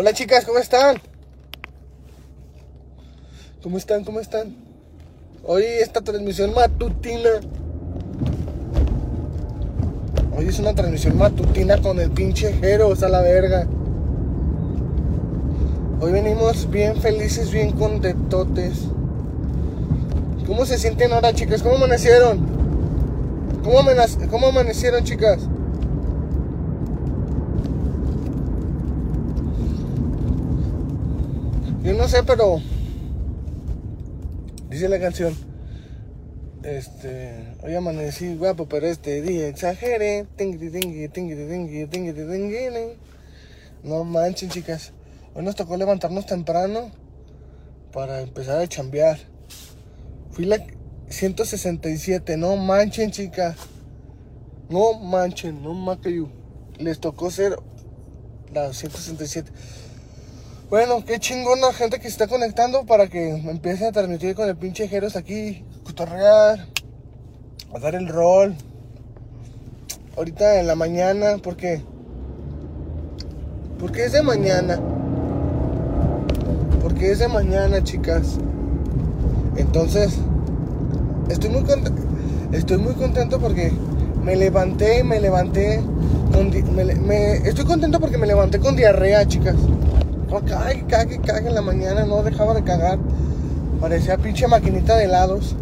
Hola chicas, ¿cómo están? ¿Cómo están? ¿Cómo están? Hoy esta transmisión matutina. Hoy es una transmisión matutina con el pinche Jeros a la verga. Hoy venimos bien felices, bien contentotes. ¿Cómo se sienten ahora, chicas? ¿Cómo amanecieron? ¿Cómo, ¿Cómo amanecieron, chicas? No sé, pero dice la canción. Este, hoy amanecí guapo, pero este día exageré. No manchen, chicas. Hoy nos tocó levantarnos temprano para empezar a chambear. Fui la 167, no manchen, chicas. No manchen, no macayu. Les tocó ser la 167. Bueno, qué chingona gente que se está conectando para que empiece a transmitir con el pinche Jeros aquí, cotorrear, a dar el rol. Ahorita en la mañana, porque porque es de mañana. Porque es de mañana, chicas. Entonces, estoy muy contento, estoy muy contento porque me levanté, me levanté con estoy contento porque me levanté con diarrea, chicas. No, cague, cague, cague en la mañana, no dejaba de cagar. Parecía pinche maquinita de helados.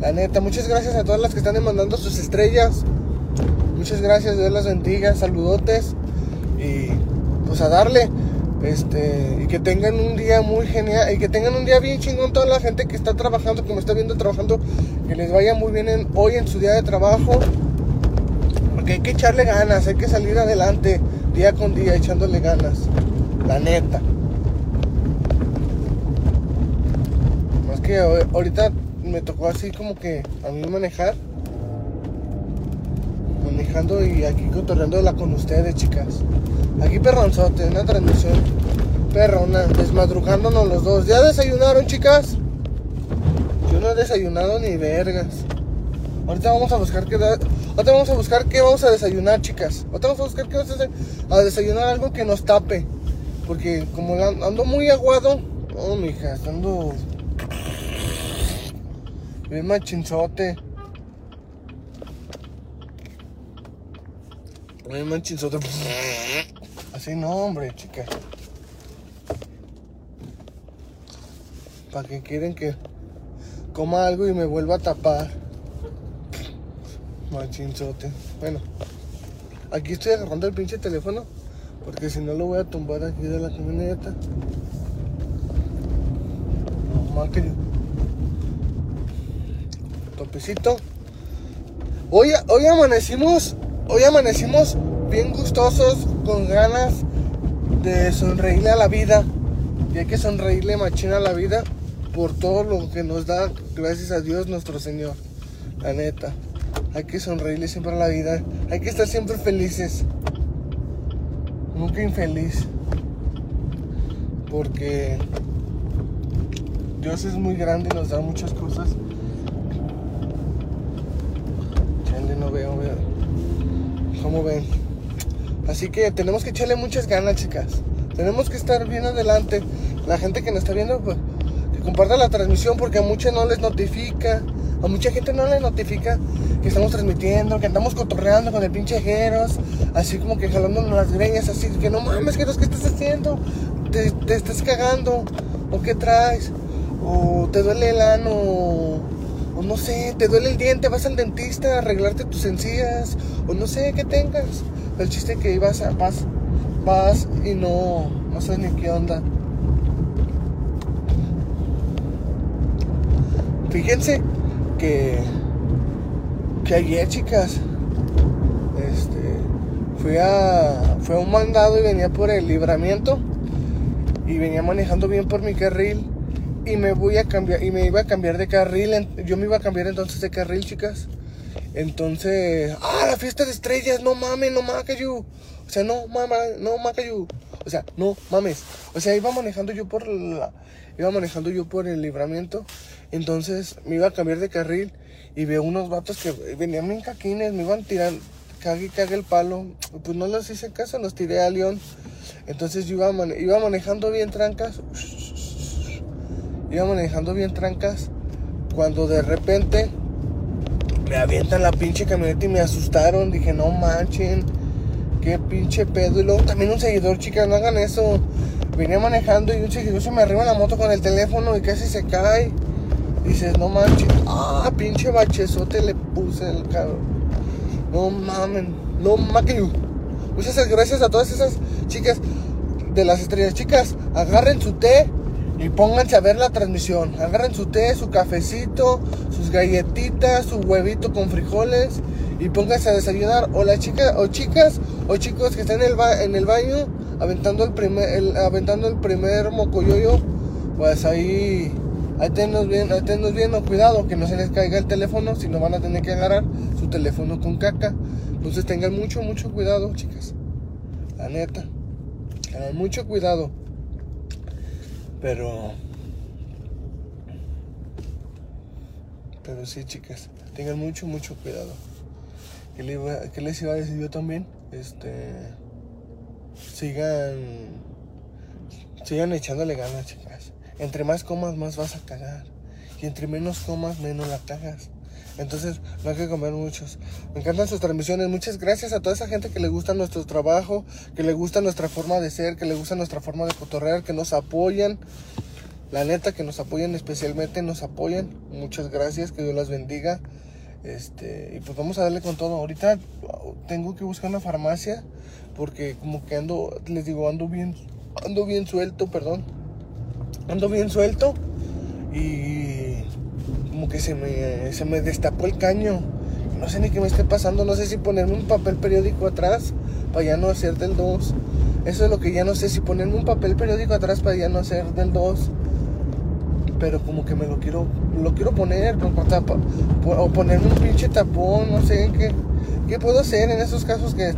La neta, muchas gracias a todas las que están mandando sus estrellas. Muchas gracias, Dios las bendiga, saludotes. Y pues a darle. Este, y que tengan un día muy genial, y que tengan un día bien chingón toda la gente que está trabajando, que me está viendo trabajando, que les vaya muy bien hoy en su día de trabajo, porque hay que echarle ganas, hay que salir adelante día con día echándole ganas. La neta. Más que ahorita me tocó así como que a mí manejar. Manejando y aquí cotorreándola con ustedes, chicas. Aquí perronzote, una transmisión perrona, desmadrugándonos los dos. ¿Ya desayunaron, chicas? Yo no he desayunado ni vergas. Ahorita vamos a buscar qué Ahorita vamos a buscar qué vamos a desayunar, chicas. Ahorita vamos a buscar qué vamos a, a desayunar algo que nos tape. Porque como ando muy aguado, oh, mija, ando bien machinzote. Bien machinzote. Así no, hombre, chica. ¿Para que quieren que coma algo y me vuelva a tapar? Machinzote. Bueno, aquí estoy agarrando el pinche teléfono. Porque si no lo voy a tumbar aquí de la camioneta. No más que Topecito. Hoy, hoy amanecimos. Hoy amanecimos bien gustosos, con ganas de sonreírle a la vida. Y hay que sonreírle machina a la vida por todo lo que nos da, gracias a Dios nuestro Señor. La neta. Hay que sonreírle siempre a la vida. Hay que estar siempre felices nunca infeliz. Porque Dios es muy grande y nos da muchas cosas. Chale, no veo, veo. ¿Cómo ven? Así que tenemos que echarle muchas ganas, chicas. Tenemos que estar bien adelante. La gente que nos está viendo, pues, que comparta la transmisión porque a muchas no les notifica. A mucha gente no les notifica que estamos transmitiendo, que andamos cotorreando con el pinche Jeros, así como que jalándonos las greñas, así que no mames, Jeros, ¿qué estás haciendo? ¿Te, te estás cagando? ¿O qué traes? ¿O te duele el ano? O no sé, te duele el diente, vas al dentista a arreglarte tus encías, o no sé qué tengas. El chiste que ibas a, vas, vas y no, no sabes ni qué onda. Fíjense que, que ayer, chicas, este, fui a, un mandado y venía por el libramiento y venía manejando bien por mi carril y me voy a cambiar y me iba a cambiar de carril, yo me iba a cambiar entonces de carril, chicas. Entonces, ah, la fiesta de estrellas, no mames, no macayu. O sea, no mames, no macayu. O sea, no mames. O sea, iba manejando yo por la iba manejando yo por el libramiento entonces me iba a cambiar de carril y veo unos vatos que venían bien caquines, me iban tirando, cague, cague el palo. Pues no les hice caso, los tiré a León. Entonces yo iba, mane- iba manejando bien trancas. Iba manejando bien trancas. Cuando de repente me avientan la pinche camioneta y me asustaron. Dije, no manchen. Qué pinche pedo. Y luego también un seguidor, chicas, no hagan eso. Venía manejando y un seguidor se me arriba en la moto con el teléfono y casi se cae. Dices, no manches. Ah, pinche bachezote le puse el carro. No mamen. No mamen. Muchas gracias a todas esas chicas de las estrellas. Chicas, agarren su té y pónganse a ver la transmisión. Agarren su té, su cafecito, sus galletitas, su huevito con frijoles y pónganse a desayunar. O las chicas, o chicas, o chicos que están en el, ba- en el baño aventando el primer, aventando el primer mocoyoyo, pues ahí, ahí bien, ahí bien, o cuidado que no se les caiga el teléfono, si no van a tener que agarrar su teléfono con caca. Entonces tengan mucho, mucho cuidado, chicas. La neta. Tengan mucho cuidado. Pero. Pero sí, chicas. Tengan mucho, mucho cuidado. ¿Qué, le iba- les iba a decir yo también? Este. Sigan. Sigan echándole ganas, chicas. Entre más comas, más vas a cagar. Y entre menos comas, menos la cagas. Entonces, no hay que comer muchos. Me encantan sus transmisiones. Muchas gracias a toda esa gente que le gusta nuestro trabajo, que le gusta nuestra forma de ser, que le gusta nuestra forma de cotorrear, que nos apoyan. La neta, que nos apoyan especialmente, nos apoyan. Muchas gracias, que Dios las bendiga. Este, y pues vamos a darle con todo. Ahorita tengo que buscar una farmacia porque como que ando, les digo, ando bien, ando bien suelto, perdón. Ando bien suelto y como que se me, se me destapó el caño. No sé ni qué me esté pasando, no sé si ponerme un papel periódico atrás para ya no hacer del 2. Eso es lo que ya no sé, si ponerme un papel periódico atrás para ya no hacer del 2. Pero como que me lo quiero, lo quiero poner, o ponerme un pinche tapón, no sé qué, qué puedo hacer en esos casos que,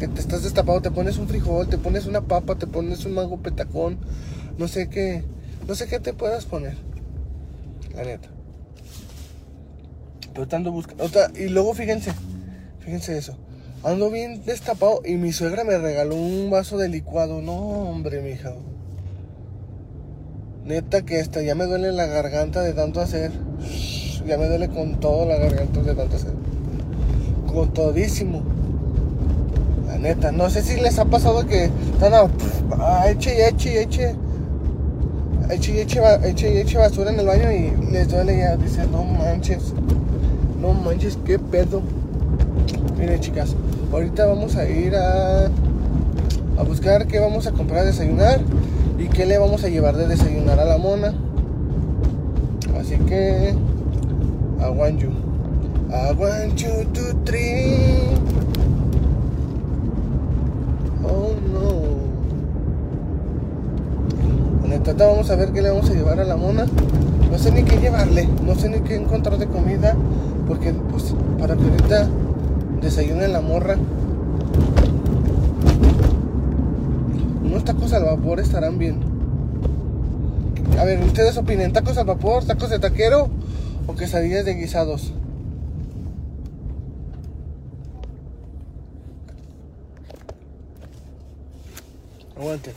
que te estás destapado, te pones un frijol, te pones una papa, te pones un mango petacón, no sé qué, no sé qué te puedas poner, la neta. Pero te ando buscando, otra- y luego fíjense, fíjense eso, ando bien destapado y mi suegra me regaló un vaso de licuado, no hombre, mija. Neta que hasta ya me duele la garganta de tanto hacer. Ya me duele con todo la garganta de tanto hacer. Con todísimo. La neta, no sé si les ha pasado que están a, eche y eche y eche. Eche y eche, eche eche basura en el baño y les duele ya. Dicen, no manches. No manches, qué pedo. Miren chicas, ahorita vamos a ir a, a buscar qué vamos a comprar a desayunar y qué le vamos a llevar de desayunar a la mona. Así que, I want you. I want you to. Oh no. Neta, ahorita vamos a ver qué le vamos a llevar a la mona. No sé ni qué llevarle, no sé ni qué encontrar de comida, porque pues para que ahorita desayune la morra. Tacos al vapor estarán bien. A ver, ustedes opinen, ¿tacos al vapor, tacos de taquero o quesadillas de guisados? Aguante.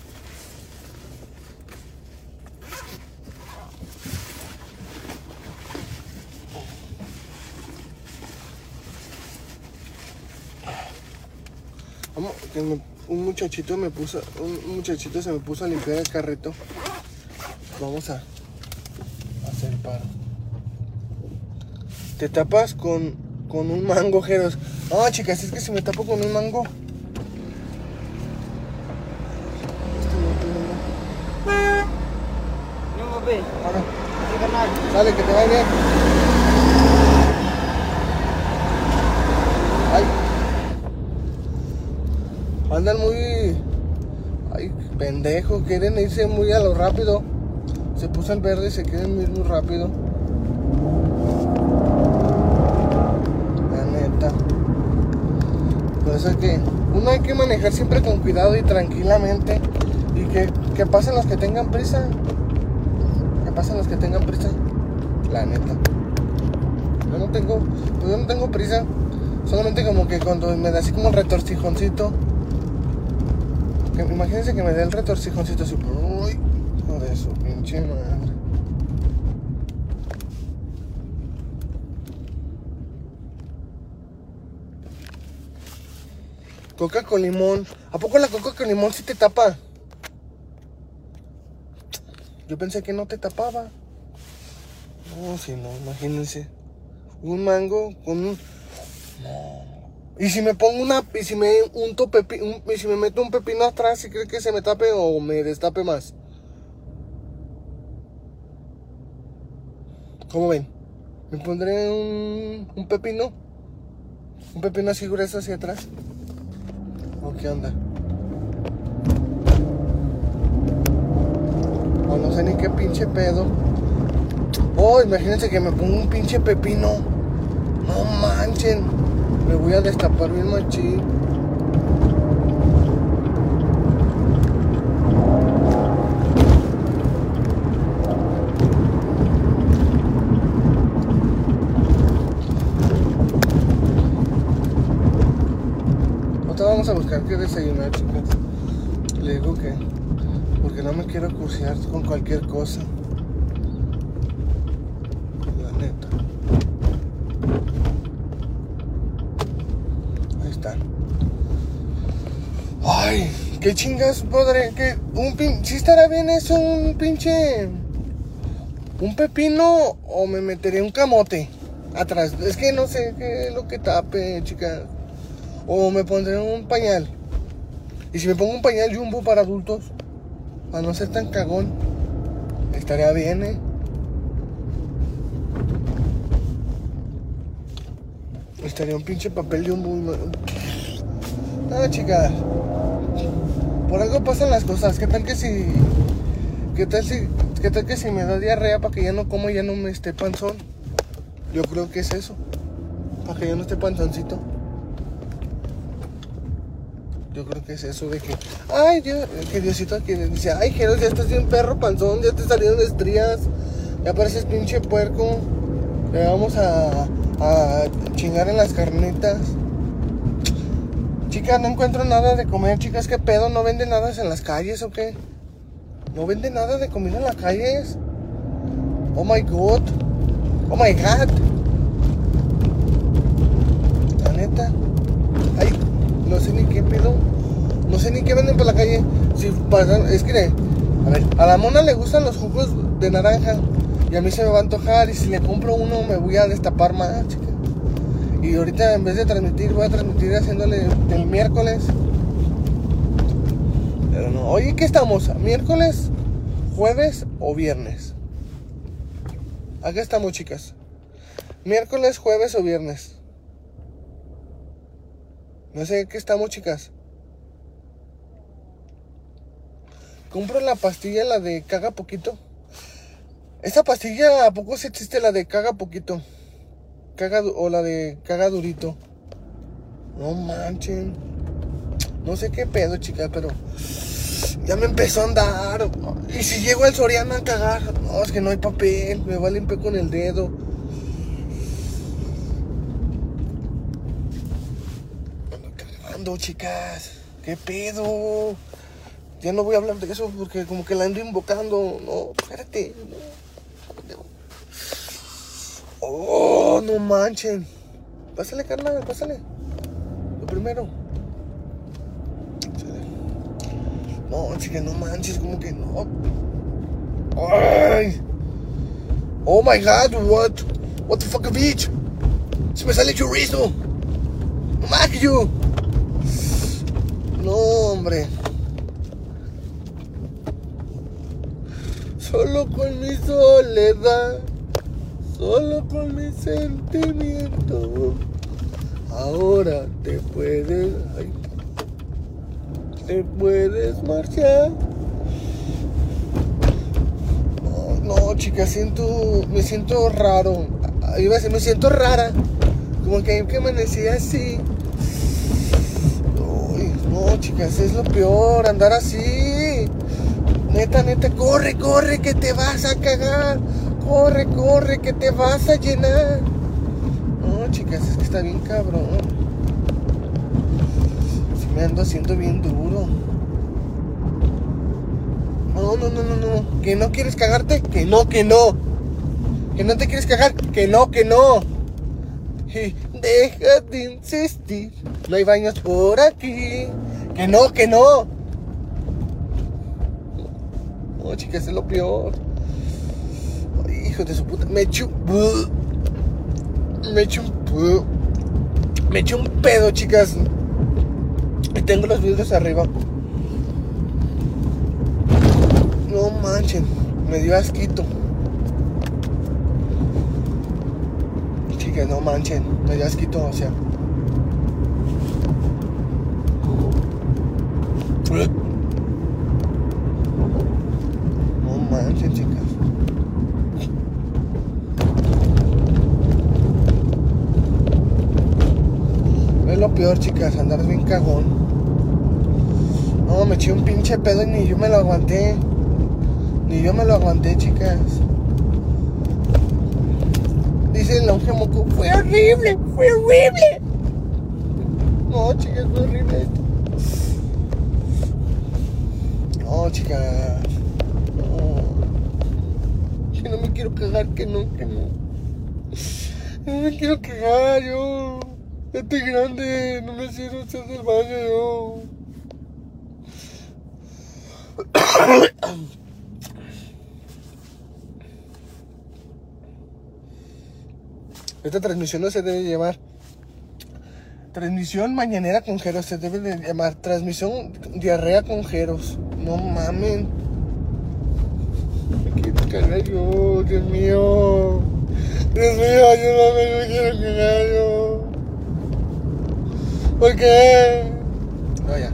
Vamos, me- un muchachito me puso, un muchachito se me puso a limpiar el carrito. Vamos a hacer paro. Te tapas con, con un mango, Jeros. No, chicas, es que si me tapo con un mango. No papi. Ahora. Dale, que te vaya bien. Ay. Andan muy. Ay, pendejo, quieren irse muy a lo rápido. Se puso el verde y se quieren ir muy rápido. La neta. Por eso que. Uno hay que manejar siempre con cuidado y tranquilamente. Y que, que pasen los que tengan prisa. Que pasen los que tengan prisa. La neta. Yo no tengo. Pues yo no tengo prisa. Solamente como que cuando me da así como un retorcijoncito. Que, imagínense que me dé el retorcijoncito así. Uy, joder, su pinche madre. Coca con limón. ¿A poco la coca con limón sí te tapa? Yo pensé que no te tapaba. No, si no, imagínense. Un mango con un. Y si me pongo una. Y si me unto pepi, y si me meto un pepino atrás, ¿sí cree que se me tape o me destape más? ¿Cómo ven? ¿Me pondré un, un pepino? ¿Un pepino así grueso hacia atrás? ¿O qué onda? O no sé ni qué pinche pedo. Oh, imagínense que me pongo un pinche pepino. No manchen. Me voy a destapar bien machín. Ahorita vamos a buscar qué desayunar, chicas. Le digo que. Porque no me quiero cursear con cualquier cosa. La neta. Ahí están. Ay, qué chingas podré. Que un pin. Si estará bien eso, un pinche. Un pepino o me meteré un camote atrás. Es que no sé qué es lo que tape, chicas. O me pondré un pañal. Y si me pongo un pañal jumbo para adultos, para no ser tan cagón, estaría bien, eh. Estaría un pinche papel jumbo. No, chicas. Por algo pasan las cosas. ¿Qué tal que si. ¿Qué tal si. ¿Qué tal que si me da diarrea para que ya no como ya no me esté panzón? Yo creo que es eso. Para que ya no esté panzoncito. Yo creo que es eso de que, ay, Dios, que Diosito que dice, ay, Jeros, ya estás bien perro panzón, ya te salieron estrías, ya pareces pinche puerco, le vamos a, a chingar en las carnitas. Chicas, no encuentro nada de comer, chicas, ¿qué pedo? ¿No venden nada en las calles o qué? ¿No venden nada de comida en las calles? Oh my god. Oh my god. La neta. Ay, no sé ni qué pedo. No sé ni qué venden por la calle. Si pasan, es que, a ver, a la mona le gustan los jugos de naranja. Y a mí se me va a antojar. Y si le compro uno, me voy a destapar más, chica. Y ahorita, en vez de transmitir, voy a transmitir haciéndole el miércoles. Pero no. Oye, ¿qué estamos? ¿Miércoles, jueves o viernes? Acá estamos, chicas. Miércoles, jueves o viernes. No sé qué estamos, chicas. Compro la pastilla, la de caga poquito. Esta pastilla, ¿a poco sí existe la de caga poquito? Caga, du- o la de caga durito. No manchen. No sé qué pedo, chicas, pero ya me empezó a andar. Y si llego al Soriana a cagar, no, es que no hay papel. Me va a limpiar con el dedo. Ando cagando, chicas. ¿Qué pedo? Ya no voy a hablar de eso porque como que la ando invocando. No, espérate. Oh, no manchen. Pásale, carnal, pásale. Lo primero. No, chica, no manches, como que no. Ay. Oh my god, what? What the fuck, bitch? Se me sale chorizo. No. No, hombre. Solo con mi soledad, solo con mi sentimiento. Ahora te puedes, ay, te puedes marchar. No, chica, siento, me siento raro. Iba a decir, me siento rara. Como que, que amanecí así. Uy, no, chicas, es lo peor, andar así. Neta, neta, corre, corre, que te vas a cagar. Corre, corre, que te vas a llenar. No, chicas, es que está bien cabrón. Sí me ando haciendo bien duro. No, no, no, no, no. Que no quieres cagarte, que no, que no. Que no te quieres cagar, que no, que no. Y deja de insistir. No hay baños por aquí. Que no, que no. No, chicas, es lo peor. De su puta. Me eché un... Me eché un... Me eché un pedo, chicas. Y tengo los vidrios arriba. No manchen. Me dio asquito. Chicas, no manchen. Me dio asquito, o sea. No manchen, chicas. Lo peor, chicas, andar bien cagón. No, me eché un pinche pedo y ni yo me lo aguanté. Ni yo me lo aguanté, chicas. Dice el longe moco, fue horrible, fue horrible. No, chicas, fue horrible esto. No, chicas. No. Que no me quiero cagar, que no, que no. No me quiero cagar, yo. Estoy grande, no me quiero hacer del baño, yo. Esta transmisión no se debe llamar transmisión mañanera con Jeros, se debe de llamar transmisión diarrea con Jeros. No mamen. Cagar yo, Dios mío. Dios mío, ayúdame, me quiero cagar yo. ¿Por qué? No, ya.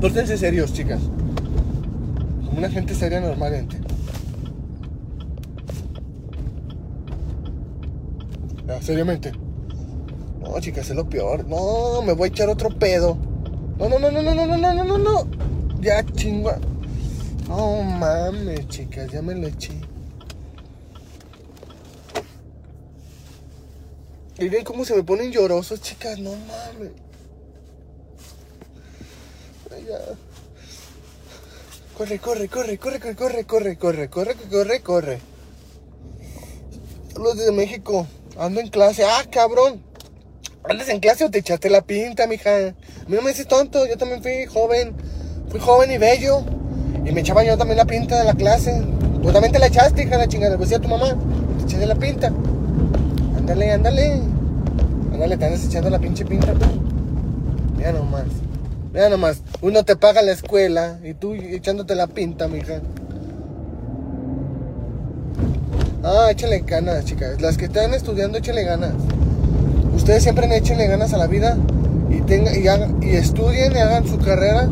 Pórtense serios, chicas. Como una gente seria normalmente. Ya, seriamente. No, chicas, es lo peor. No, me voy a echar otro pedo. No, no, no, no, no, no, no, no, no, no, no. Ya, chingua. No mames, chicas, ya me lo eché. Y ven cómo se me ponen llorosos, chicas, no mames. Corre, corre, corre, corre, corre, corre, corre, corre, corre, corre, corre. Los de México, ando en clase. Ah, cabrón. ¿Andas en clase o te echaste la pinta, mija? A mí no me dices tonto, yo también fui joven. Fui joven y bello. Y me echaba yo también la pinta de la clase. Tú también te la echaste, hija la chingada. Pues decía tu mamá, te echaste la pinta. Ándale, ándale. Ándale, te andas echando la pinche pinta tú. Mira nomás. Mira nomás. Uno te paga la escuela y tú echándote la pinta, mija. Ah, échale ganas, chicas. Las que están estudiando, échale ganas. Ustedes siempre échenle ganas a la vida y, tenga, y, hagan- estudien y hagan su carrera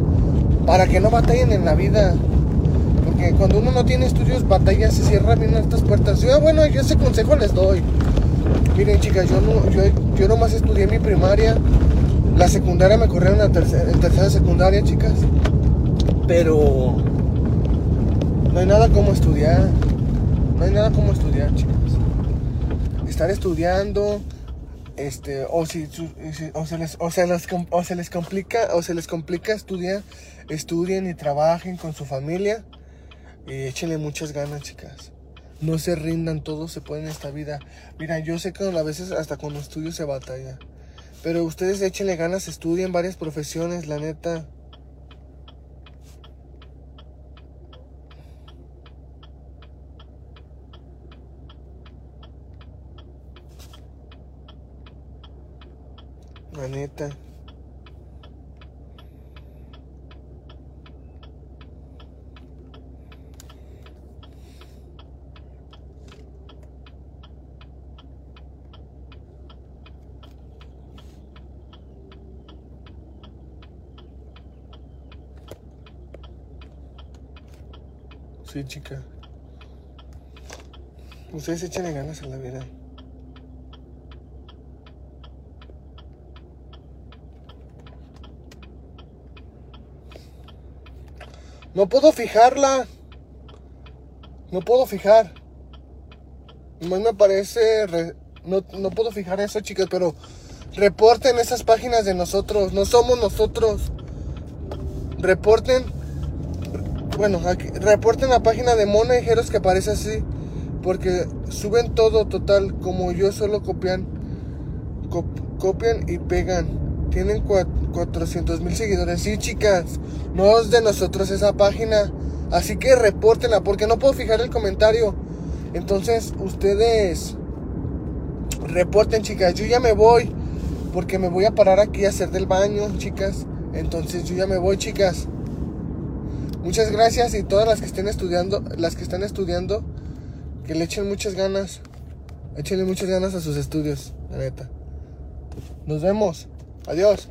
para que no batallen en la vida. Porque cuando uno no tiene estudios, batalla, se cierran bien estas puertas. Yo, bueno, yo ese consejo les doy. Miren, chicas, yo, no, yo, yo nomás estudié mi primaria. La secundaria me corrieron a tercera, en tercera secundaria, chicas. Pero no hay nada como estudiar. No hay nada como estudiar, chicas. Estar estudiando, este, o si, o, se les, o, se les, o se les complica, o se les complica estudiar, estudien y trabajen con su familia. Y échenle muchas ganas, chicas. No se rindan, todo se puede en esta vida. Mira, yo sé que a veces hasta con estudios se batalla. Pero ustedes échenle ganas, estudien varias profesiones, la neta. La neta. Sí, chica. Ustedes échenle ganas a la vida. No puedo fijarla. No puedo fijar. Nomás me parece. re- No, no puedo fijar eso, chicas, pero reporten esas páginas de nosotros. No somos nosotros. Reporten. Bueno, aquí, reporten la página de Monajeros que aparece así. Porque suben todo total, como yo solo copian, cop- copian y pegan. Tienen cua- 400 mil seguidores. Sí, chicas, no es de nosotros esa página. Así que repórtenla, porque no puedo fijar el comentario. Entonces, ustedes reporten, chicas. Yo ya me voy, porque me voy a parar aquí a hacer del baño, chicas. Entonces, yo ya me voy, chicas. Muchas gracias y todas las que estén estudiando, las que están estudiando, que le echen muchas ganas. Échenle muchas ganas a sus estudios, la neta. Nos vemos. Adiós.